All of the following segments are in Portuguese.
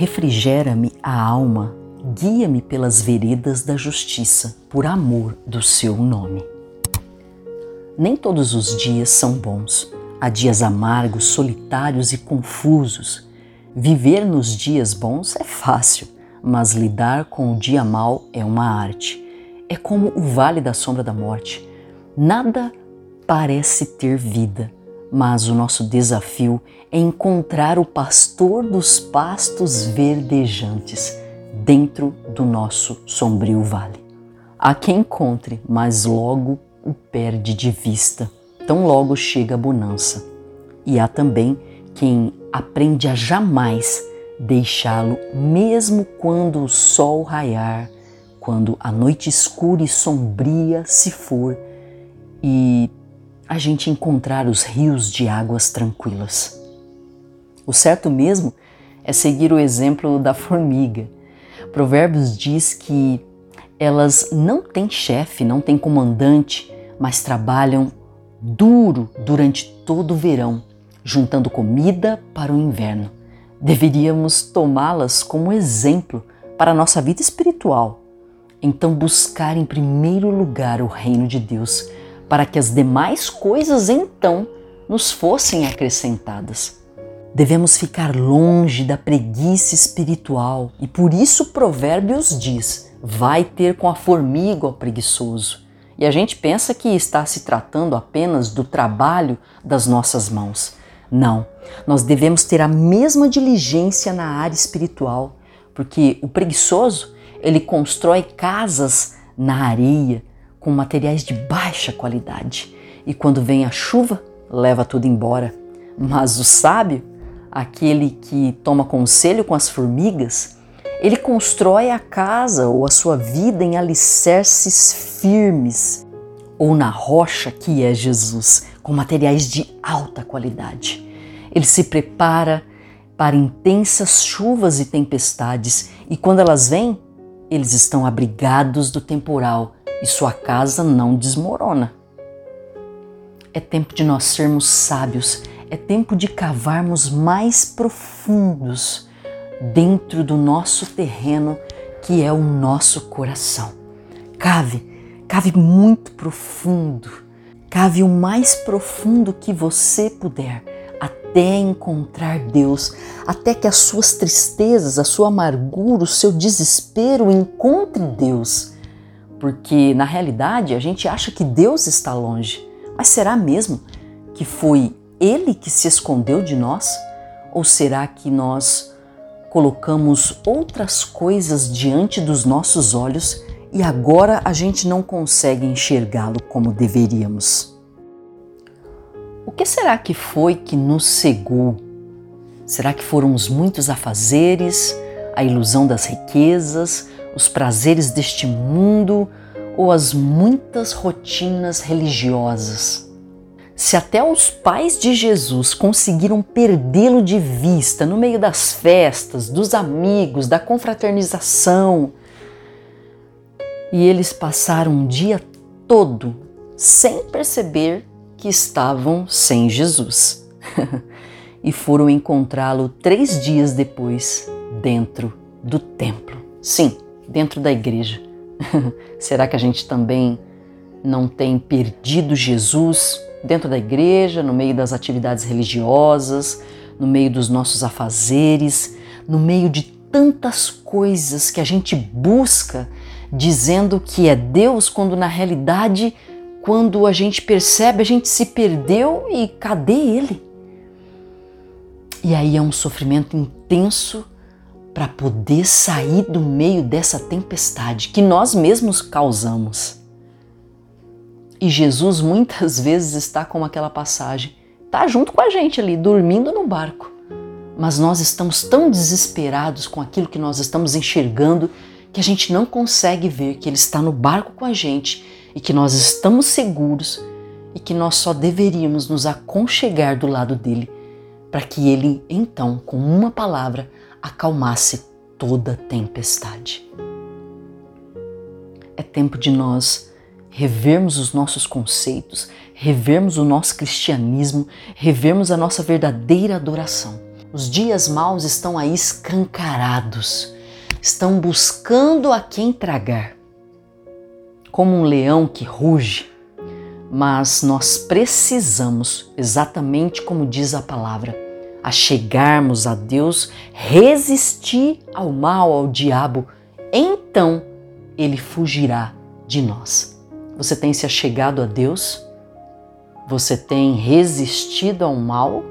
Refrigera-me a alma, guia-me pelas veredas da justiça, por amor do seu nome. Nem todos os dias são bons. Há dias amargos, solitários e confusos. Viver nos dias bons é fácil, mas lidar com o dia mau é uma arte. É como o vale da sombra da morte. Nada parece ter vida, mas o nosso desafio é encontrar o pastor dos pastos verdejantes dentro do nosso sombrio vale. Há quem encontre, mas logo o perde de vista, tão logo chega a bonança. E há também quem aprende a jamais deixá-lo, mesmo quando o sol raiar, quando a noite escura e sombria se for e a gente encontrar os rios de águas tranquilas. O certo mesmo é seguir o exemplo da formiga. Provérbios diz que elas não têm chefe, não têm comandante, mas trabalham duro durante todo o verão, juntando comida para o inverno. Deveríamos tomá-las como exemplo para a nossa vida espiritual. Então, buscar em primeiro lugar o reino de Deus para que as demais coisas então nos fossem acrescentadas. Devemos ficar longe da preguiça espiritual e por isso Provérbios diz: vai ter com a formiga o preguiçoso. E a gente pensa que está se tratando apenas do trabalho das nossas mãos. Não, nós devemos ter a mesma diligência na área espiritual, porque o preguiçoso, ele constrói casas na areia, com materiais de baixa qualidade e quando vem a chuva, leva tudo embora. Mas o sábio, aquele que toma conselho com as formigas, ele constrói a casa ou a sua vida em alicerces firmes ou na rocha que é Jesus, com materiais de alta qualidade. Ele se prepara para intensas chuvas e tempestades e quando elas vêm, eles estão abrigados do temporal e sua casa não desmorona. É tempo de nós sermos sábios, é tempo de cavarmos mais profundos dentro do nosso terreno que é o nosso coração. Cave, cave muito profundo, cave o mais profundo que você puder até encontrar Deus, até que as suas tristezas, a sua amargura, o seu desespero encontre Deus porque na realidade a gente acha que Deus está longe. Mas será mesmo que foi Ele que se escondeu de nós? Ou será que nós colocamos outras coisas diante dos nossos olhos e agora a gente não consegue enxergá-lo como deveríamos? O que será que foi que nos cegou? Será que foram os muitos afazeres, a ilusão das riquezas, os prazeres deste mundo ou as muitas rotinas religiosas. Se até os pais de Jesus conseguiram perdê-lo de vista no meio das festas, dos amigos, da confraternização, e eles passaram um dia todo sem perceber que estavam sem Jesus. e foram encontrá-lo três dias depois dentro do templo. Sim, dentro da igreja. Será que a gente também não tem perdido Jesus dentro da igreja, no meio das atividades religiosas, no meio dos nossos afazeres, no meio de tantas coisas que a gente busca dizendo que é Deus, quando na realidade, quando a gente percebe, a gente se perdeu e cadê Ele? E aí é um sofrimento intenso para poder sair do meio dessa tempestade que nós mesmos causamos. E Jesus muitas vezes está como aquela passagem, está junto com a gente ali, dormindo no barco. Mas nós estamos tão desesperados com aquilo que nós estamos enxergando que a gente não consegue ver que Ele está no barco com a gente e que nós estamos seguros e que nós só deveríamos nos aconchegar do lado dele para que Ele, então, com uma palavra, acalmasse toda tempestade. É tempo de nós revermos os nossos conceitos, revermos o nosso cristianismo, revermos a nossa verdadeira adoração. Os dias maus estão aí escancarados, estão buscando a quem tragar. Como um leão que ruge, mas nós precisamos, exatamente como diz a palavra, a chegarmos a Deus, resistir ao mal, ao diabo, então ele fugirá de nós. Você tem se achegado a Deus? Você tem resistido ao mal?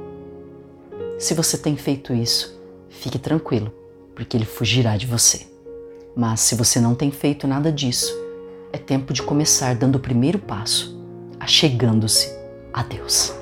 Se você tem feito isso, fique tranquilo, porque ele fugirá de você. Mas se você não tem feito nada disso, é tempo de começar dando o primeiro passo, achegando-se a Deus.